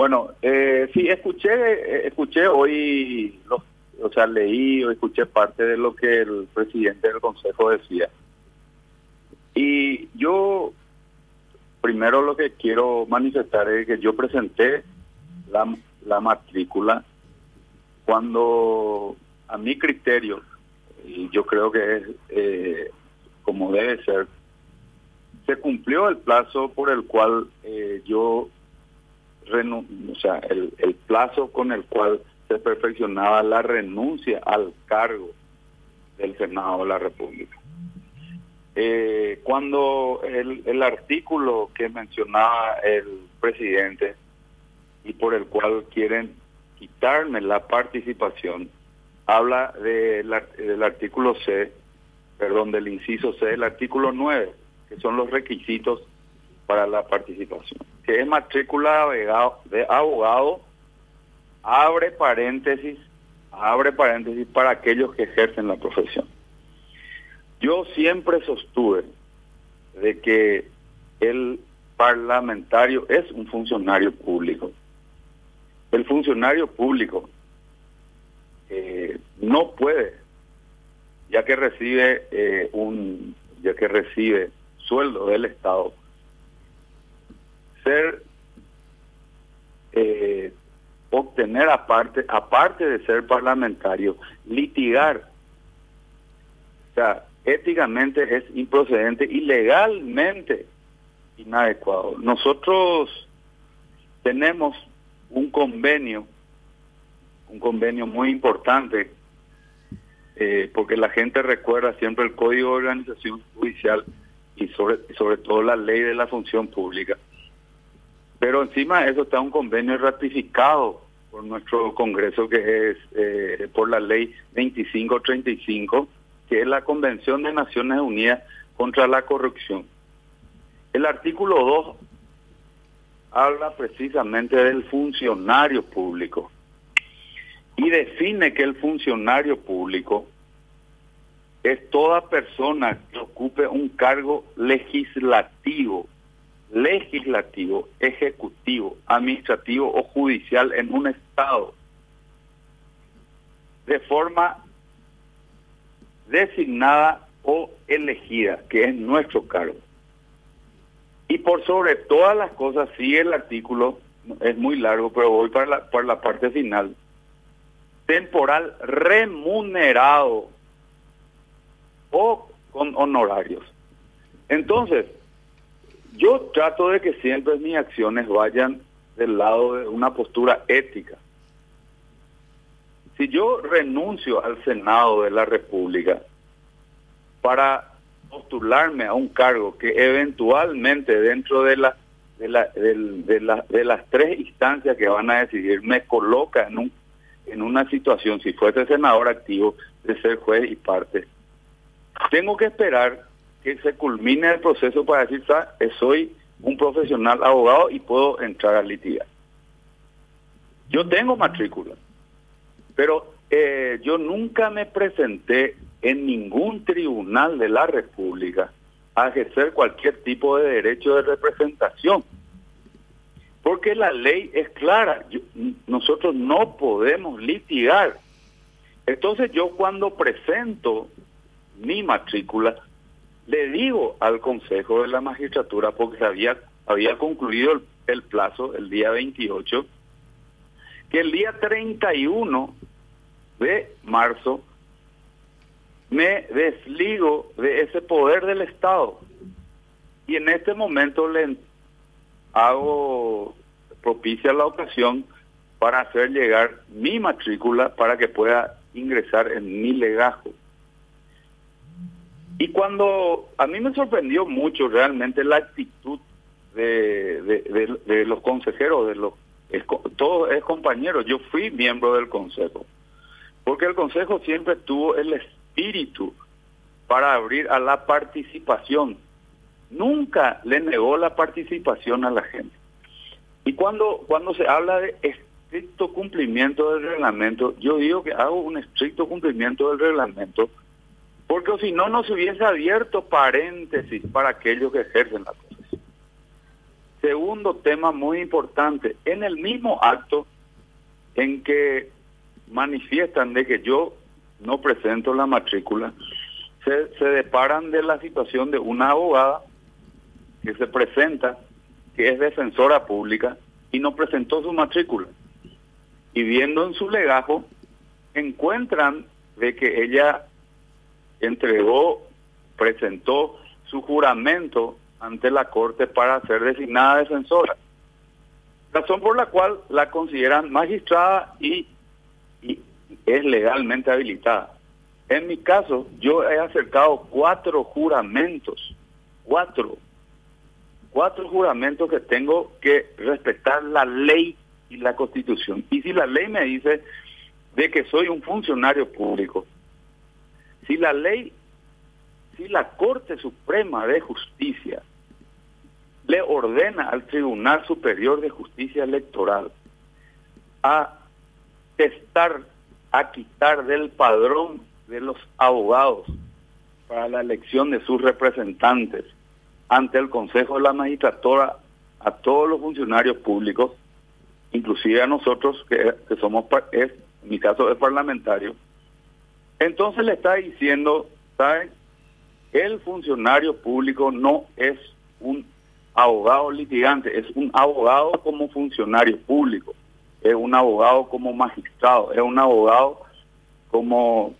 Bueno, eh, sí, escuché, eh, escuché hoy, los, o sea, leí o escuché parte de lo que el presidente del Consejo decía. Y yo, primero lo que quiero manifestar es que yo presenté la, la matrícula cuando a mi criterio, y yo creo que es eh, como debe ser, se cumplió el plazo por el cual eh, yo, o sea, el, el plazo con el cual se perfeccionaba la renuncia al cargo del Senado de la República. Eh, cuando el, artículo que mencionaba el presidente y por el cual quieren quitarme la participación, habla de del artículo C, perdón, del inciso C, del artículo 9, que son los requisitos para la participación, que es matrícula de abogado, abre paréntesis, abre paréntesis para aquellos que ejercen la profesión. Yo siempre sostuve de que el parlamentario es un funcionario público. El funcionario público eh, no puede, ya que recibe eh, un, ya que recibe sueldo del Estado, ser eh, obtener aparte, aparte de ser parlamentario, litigar. O sea, éticamente es improcedente y legalmente inadecuado. Nosotros tenemos un convenio, un convenio muy importante, eh, porque la gente recuerda siempre el Código de Organización Judicial y sobre, sobre todo la ley de la función pública. Pero encima de eso está un convenio ratificado por nuestro Congreso, que es eh, por la ley 2535, que es la Convención de Naciones Unidas contra la Corrupción. El artículo 2 habla precisamente del funcionario público y define que el funcionario público es toda persona que ocupe un cargo legislativo, legislativo, ejecutivo, administrativo o judicial en un Estado de forma designada o elegida, que es nuestro cargo. Y por sobre todas las cosas, sigue el artículo, es muy largo, pero voy para la, para la parte final, temporal remunerado o con honorarios. Entonces, yo trato de que siempre mis acciones vayan del lado de una postura ética. Si yo renuncio al Senado de la República para postularme a un cargo que eventualmente dentro de la de, la, de, de las tres instancias que van a decidir me coloca en un en una situación si fuese senador activo de ser juez y parte tengo que esperar que se culmine el proceso para decir soy un profesional abogado y puedo entrar a litigar yo tengo matrícula pero eh, yo nunca me presenté en ningún tribunal de la República a ejercer cualquier tipo de derecho de representación. Porque la ley es clara, nosotros no podemos litigar. Entonces yo cuando presento mi matrícula, le digo al Consejo de la Magistratura, porque había, había concluido el, el plazo el día 28, que el día 31 de marzo me desligo de ese poder del Estado y en este momento le hago propicia la ocasión para hacer llegar mi matrícula para que pueda ingresar en mi legajo. Y cuando a mí me sorprendió mucho realmente la actitud de, los consejeros, de los todos es compañeros, yo fui miembro del consejo, porque el consejo siempre tuvo el espíritu para abrir a la participación. Nunca le negó la participación a la gente. Y cuando, cuando se habla de estricto cumplimiento del reglamento, yo digo que hago un estricto cumplimiento del reglamento, porque si no, no se hubiese abierto paréntesis para aquellos que ejercen la profesión. Segundo tema muy importante, en el mismo acto en que manifiestan de que yo no presento la matrícula, se, se deparan de la situación de una abogada que se presenta, que es defensora pública, y no presentó su matrícula. Y viendo en su legajo, encuentran de que ella entregó, presentó su juramento ante la Corte para ser designada defensora. Razón por la cual la consideran magistrada y, y es legalmente habilitada. En mi caso, yo he acercado cuatro juramentos, cuatro, cuatro juramentos que tengo que respetar la ley y la constitución. Y si la ley me dice de que soy un funcionario público, si la ley, si la Corte Suprema de Justicia le ordena al Tribunal Superior de Justicia Electoral a testar, a quitar del padrón de los abogados para la elección de sus representantes ante el Consejo de la Magistratura a todos los funcionarios públicos, inclusive a nosotros que, somos, es, en mi caso es parlamentario, entonces le está diciendo, ¿saben? El funcionario público no es un abogado litigante, es un abogado como funcionario público, es un abogado como magistrado, es un abogado como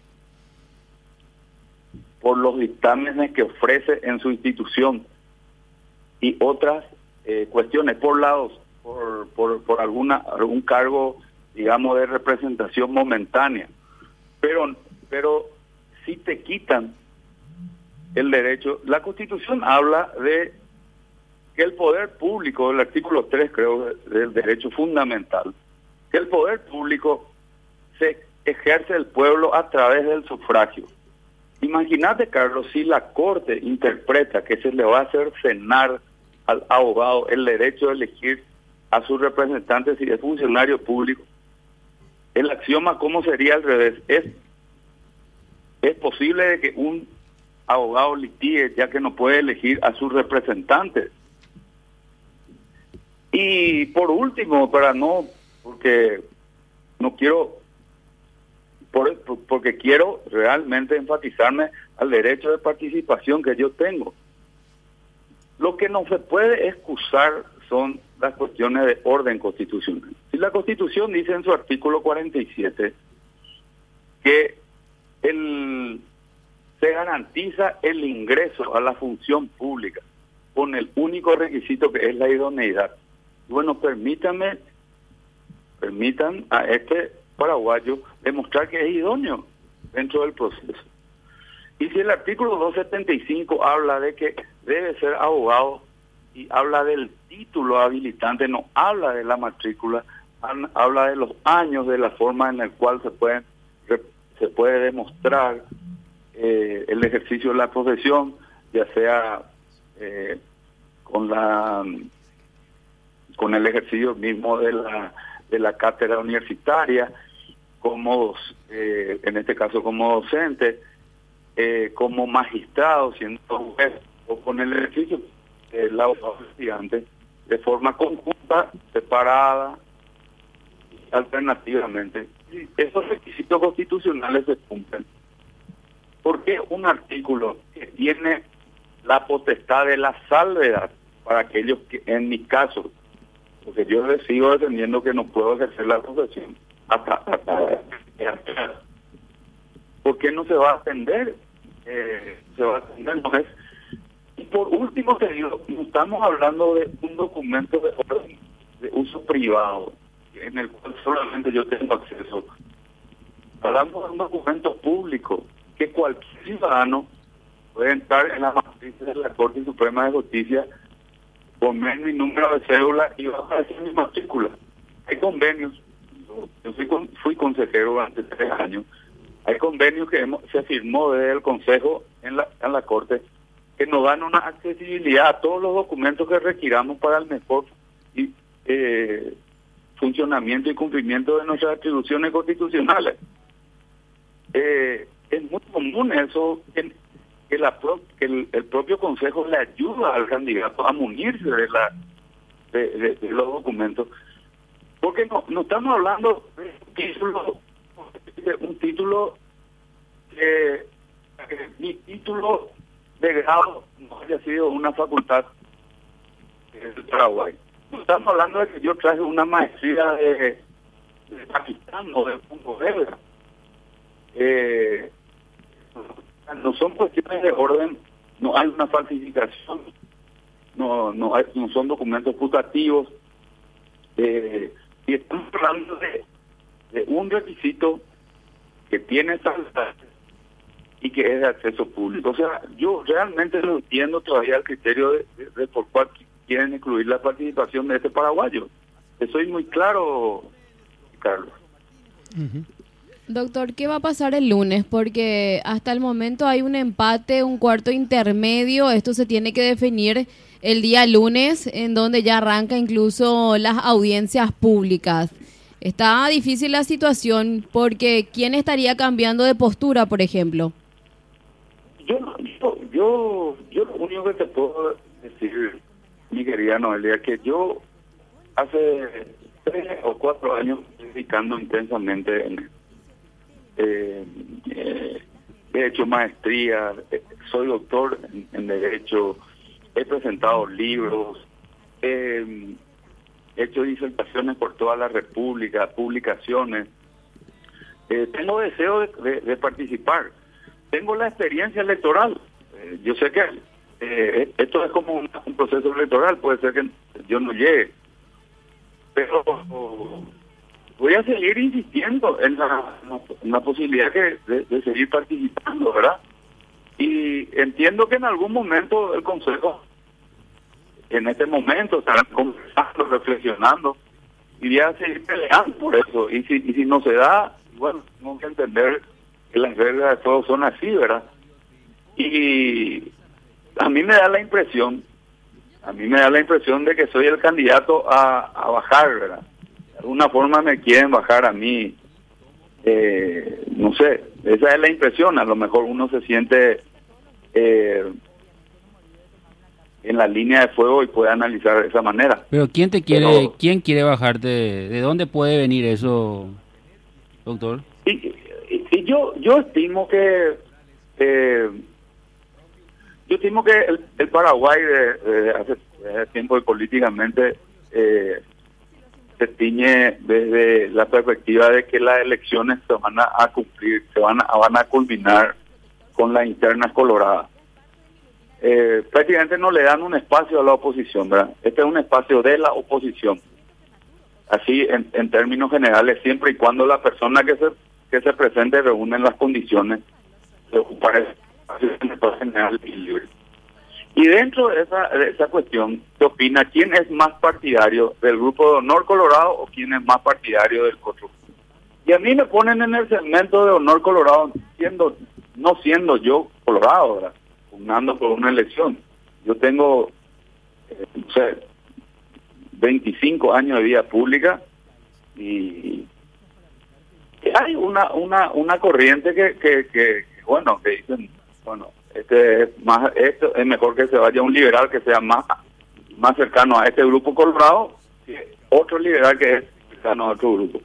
por los dictámenes que ofrece en su institución y otras eh, cuestiones por lados, por, por, por alguna algún cargo, digamos, de representación momentánea. Pero, pero si te quitan el derecho, la Constitución habla de que el poder público, el artículo 3 creo del derecho fundamental, que el poder público se ejerce el pueblo a través del sufragio. Imagínate, Carlos, si la Corte interpreta que se le va a hacer cenar al abogado el derecho de elegir a sus representantes si es funcionario público, el axioma, ¿cómo sería al revés? Es, es posible que un abogado litigue ya que no puede elegir a sus representantes. Y por último, para no, porque no quiero, por, porque quiero realmente enfatizarme al derecho de participación que yo tengo. Lo que no se puede excusar son las cuestiones de orden constitucional. Si la Constitución dice en su artículo 47 que el, se garantiza el ingreso a la función pública con el único requisito que es la idoneidad. Bueno, permítame, permitan a este paraguayo demostrar que es idóneo dentro del proceso. Y si el artículo 275 habla de que debe ser abogado y habla del título habilitante, no habla de la matrícula, habla de los años, de la forma en la cual se puede, se puede demostrar eh, el ejercicio de la profesión, ya sea eh, con la con el ejercicio mismo de la, de la cátedra universitaria, como eh, en este caso como docente, eh, como magistrado, siendo juez, o con el ejercicio de la estudiante, de forma conjunta, separada, alternativamente. Esos requisitos constitucionales se cumplen. Porque un artículo que tiene la potestad de la salvedad para aquellos que, en mi caso, porque yo sigo defendiendo que no puedo ejercer la profesión hasta, hasta, ¿por qué no se va a atender? Eh, se va a atender, no es. Y por último, te estamos hablando de un documento de orden de uso privado, en el cual solamente yo tengo acceso. Hablamos de un documento público que cualquier ciudadano puede entrar en la matriz de la Corte Suprema de Justicia poner mi número de cédula y va a aparecer mi matrícula. Hay convenios, yo fui, fui consejero durante tres años, hay convenios que se firmó desde el Consejo en la, en la Corte que nos dan una accesibilidad a todos los documentos que requiramos para el mejor y, eh, funcionamiento y cumplimiento de nuestras atribuciones constitucionales. Eh, es muy común eso que, la que el, propio Consejo le ayuda al candidato a munirse de la de, los documentos, porque no, no estamos hablando de un título, de un título que, mi título de grado no haya sido una facultad del Paraguay. Estamos hablando de que yo traje una maestría de, Pakistán o de Punto Eh, no son cuestiones de orden, no hay una falsificación, no no, hay, no son documentos putativos, eh, y estamos hablando de, de un requisito que tiene salsa y que es de acceso público. O sea, yo realmente no entiendo todavía el criterio de, por cuál quieren incluir la participación de este paraguayo. Soy muy claro, Carlos. Doctor, ¿qué va a pasar el lunes? Porque hasta el momento hay un empate, un cuarto intermedio. Esto se tiene que definir el día lunes, en donde ya arranca incluso las audiencias públicas. Está difícil la situación porque ¿quién estaría cambiando de postura, por ejemplo? Yo, yo, yo, lo único que te puedo decir, mi querida Noelia, que yo hace tres o cuatro años dedicando intensamente en eh, eh, he hecho maestría, eh, soy doctor en, Derecho, he presentado libros, he hecho disertaciones por toda la República, publicaciones. tengo deseo de, participar. Tengo la experiencia electoral. yo sé que esto es como un, proceso electoral, puede ser que yo no llegue. Pero voy a seguir insistiendo en la, posibilidad de, seguir participando, ¿verdad? Y entiendo que en algún momento el Consejo, en este momento, estarán conversando, reflexionando, y a seguir peleando por eso. Y si, y si no se da, bueno, tenemos que entender que las reglas de todos son así, ¿verdad? Y a mí me da la impresión, a mí me da la impresión de que soy el candidato a, a bajar, ¿verdad? alguna forma me quieren bajar a mí. Eh, no sé, esa es la impresión. A lo mejor uno se siente eh, en la línea de fuego y puede analizar de esa manera. Pero ¿quién te quiere, quién quiere bajarte? ¿De dónde puede venir eso, doctor? Y, yo, yo estimo que eh, yo estimo que el, Paraguay de, hace, tiempo y políticamente eh, se tiñe desde la perspectiva de que las elecciones se van a, cumplir, se van a, van a culminar con las internas coloradas. Eh, prácticamente no le dan un espacio a la oposición, ¿verdad? Este es un espacio de la oposición. Así, en, en términos generales, siempre y cuando la persona que se que se presente reúnen las condiciones de ocupar y dentro de esa, esa cuestión, ¿qué opina quién es más partidario del grupo de honor colorado o quién es más partidario del otro? Y a mí me ponen en el segmento de honor colorado, siendo no siendo yo colorado, pugnando por una elección. Yo tengo, eh, no sé, 25 años de vida pública y hay una una una corriente que, que, que bueno, que dicen, bueno, este es más esto es mejor que se vaya un liberal que sea más más cercano a este grupo colorado otro liberal que es cercano a otro grupo.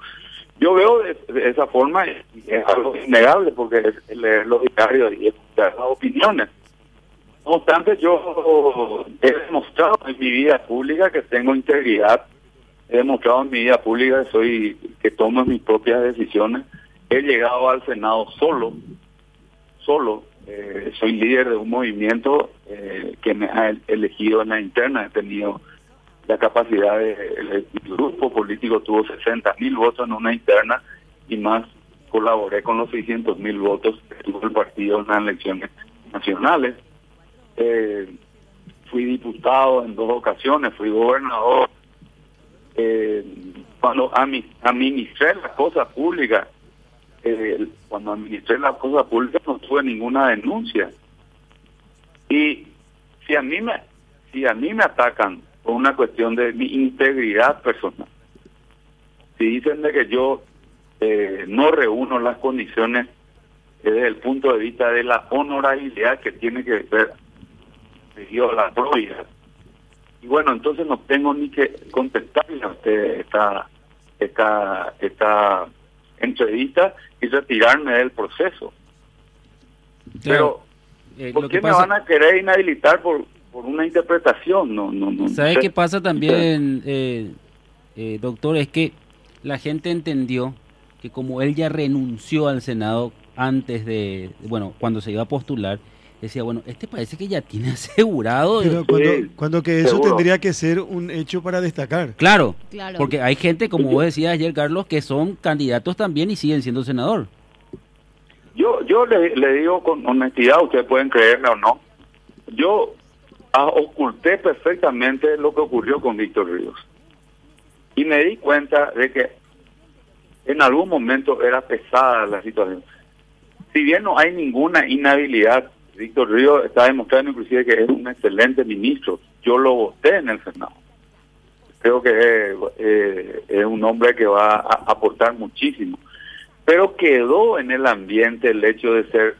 Yo veo de, esa forma y es algo innegable porque es leer los diarios y las opiniones. No obstante yo he demostrado en mi vida pública que tengo integridad he demostrado en mi vida pública que soy que tomo mis propias decisiones he llegado al senado solo solo eh, soy líder de un movimiento eh, que me ha elegido en la interna. He tenido la capacidad de... El, grupo político tuvo 60 mil votos en una interna y más colaboré con los 600 mil votos que tuvo el partido en las elecciones nacionales. Eh, fui diputado en dos ocasiones, fui gobernador. cuando administré las cosas públicas cuando administré la cosa pública no tuve ninguna denuncia. Y si a mí me, si a mí me atacan por una cuestión de mi integridad personal, si dicen de que yo eh, no reúno las condiciones eh, desde el punto de vista de la honorabilidad que tiene que yo la probidad Y bueno, entonces no tengo ni que contestarle a usted esta, esta, esta entrevista y retirarme del proceso. Pero, Eh, ¿por qué me van a querer inhabilitar por, por una interpretación? No, no, no. ¿Sabe qué pasa también, eh, eh, doctor? Es que la gente entendió que como él ya renunció al Senado antes de, bueno, cuando se iba a postular, decía, bueno, este parece que ya tiene asegurado. Pero cuando, Sí, cuando que eso seguro. tendría que ser un hecho para destacar. Claro, Claro. porque hay gente, como vos decías ayer, Carlos, que son candidatos también y siguen siendo senador. Yo, yo le, le digo con honestidad, ustedes pueden creerme o no, yo ah, oculté perfectamente lo que ocurrió con Víctor Ríos. Y me di cuenta de que en algún momento era pesada la situación. Si bien no hay ninguna inhabilidad, Víctor Ríos está demostrando inclusive que es un excelente ministro. Yo lo voté en el Senado. Creo que eh, eh, es un hombre que va a aportar muchísimo pero quedó en el ambiente el hecho de ser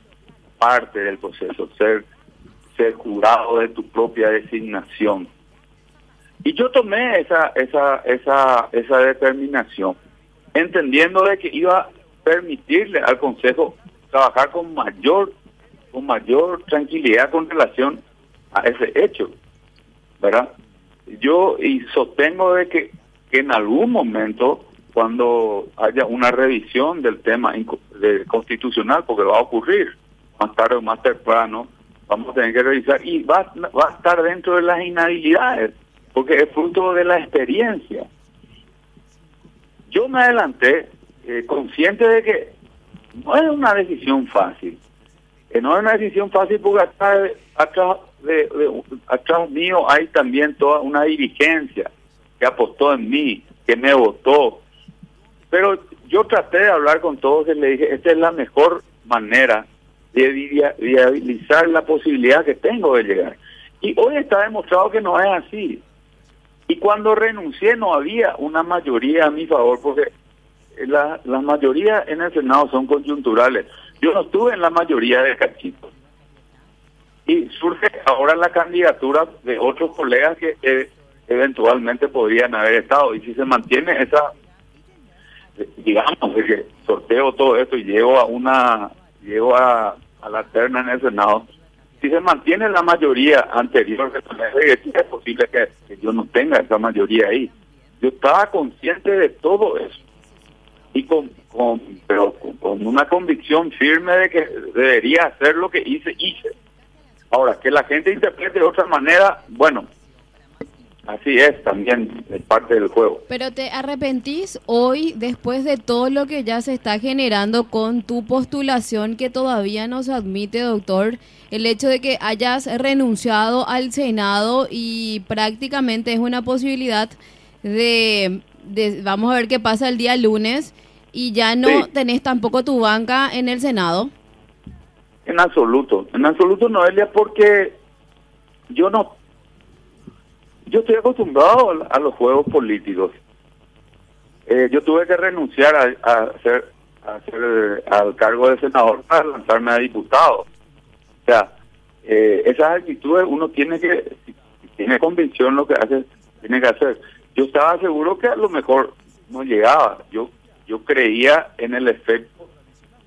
parte del proceso, ser, ser jurado de tu propia designación. Y yo tomé esa, esa, esa, esa determinación, entendiendo de que iba a permitirle al Consejo trabajar con mayor, con mayor tranquilidad con relación a ese hecho, ¿verdad? Yo y sostengo de que, en algún momento cuando haya una revisión del tema de- constitucional, porque va a ocurrir más tarde o más temprano, vamos a tener que revisar y va, va a estar dentro de las inhabilidades, porque es fruto de la experiencia. Yo me adelanté eh, consciente de que no es una decisión fácil, que no es una decisión fácil porque atrás, atrás, de, de- atrás mío hay también toda una dirigencia que apostó en mí, que me votó, pero yo traté de hablar con todos y le dije, esta es la mejor manera de via- viabilizar la posibilidad que tengo de llegar. Y hoy está demostrado que no es así. Y cuando renuncié no había una mayoría a mi favor, porque la- las mayorías en el Senado son coyunturales. Yo no estuve en la mayoría de cachitos. Y surge ahora la candidatura de otros colegas que eh, eventualmente podrían haber estado. Y si se mantiene esa digamos, de que sorteo todo esto y llego a una, llego a, a la terna en el Senado, si se mantiene la mayoría anterior es posible que yo no tenga esa mayoría ahí. Yo estaba consciente de todo eso y con, con pero con, una convicción firme de que debería hacer lo que hice, hice. Ahora, que la gente interprete de otra manera, bueno, así es también, es parte del juego. Pero te arrepentís hoy, después de todo lo que ya se está generando con tu postulación, que todavía no se admite, doctor, el hecho de que hayas renunciado al Senado y prácticamente es una posibilidad de, de- vamos a ver qué pasa el día lunes, y ya no Sí. tenés tampoco tu banca en el Senado. En absoluto, en absoluto, Noelia, porque yo no, yo estoy acostumbrado a, los juegos políticos. Eh, yo tuve que renunciar a, a hacer, a hacer, eh, al cargo de senador para lanzarme a diputado. O sea, eh, esas actitudes uno tiene que, tiene convicción lo que hace, tiene que hacer. Yo estaba seguro que a lo mejor no llegaba. Yo, yo creía en el efecto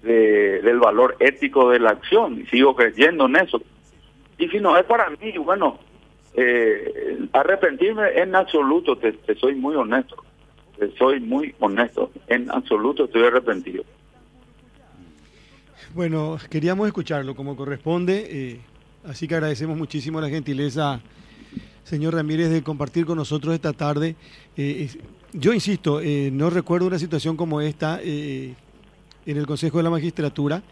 de- del valor ético de la acción y sigo creyendo en eso. Y si no es para mí, bueno, eh, arrepentirme en absoluto, te, soy muy honesto, te soy muy honesto, en absoluto estoy arrepentido. Bueno, queríamos escucharlo como corresponde, eh, así que agradecemos muchísimo la gentileza, señor Ramírez, de compartir con nosotros esta tarde. Eh, yo insisto, eh, no recuerdo una situación como esta eh, en el Consejo de la Magistratura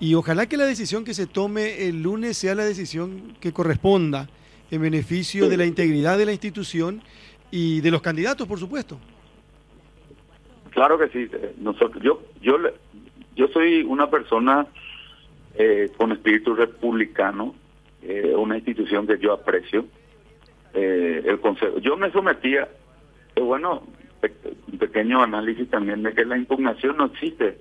y ojalá que la decisión que se tome el lunes sea la decisión que corresponda en beneficio de la integridad de la institución y de los candidatos, por supuesto. Claro que sí, nosotros, yo, yo, yo soy una persona eh, con espíritu republicano, eh, una institución que yo aprecio, eh, el consejo. Yo me sometía, eh, bueno, un pequeño análisis también de que la impugnación no existe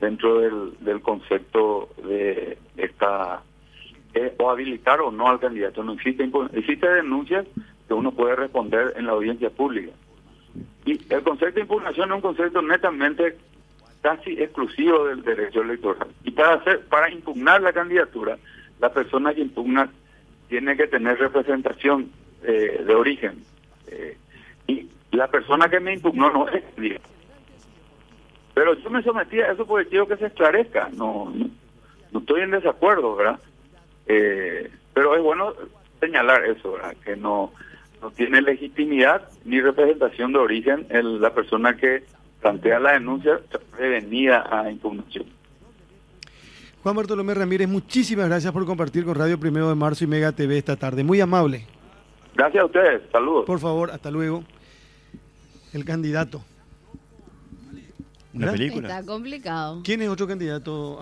dentro del, del concepto de esta o habilitar o no al candidato. No existe, existe denuncias que uno puede responder en la audiencia pública. Y el concepto de impugnación es un concepto netamente casi exclusivo del derecho electoral. Y para hacer, para impugnar la candidatura, la persona que impugna tiene que tener representación eh, de origen. Eh, la persona que me impugnó no es Pero yo me sometí a eso porque quiero que se esclarezca. No, no, estoy en desacuerdo, ¿verdad? Eh, pero es bueno señalar eso, ¿verdad? Que no, no tiene legitimidad ni representación de origen el, la persona que plantea la denuncia prevenida a impugnación. Juan Bartolomé Ramírez, muchísimas gracias por compartir con Radio Primero de Marzo y Mega TV esta tarde. Muy amable. Gracias a ustedes. Saludos. Por favor, hasta luego. El candidato. Una película. Está complicado. ¿Quién es otro candidato?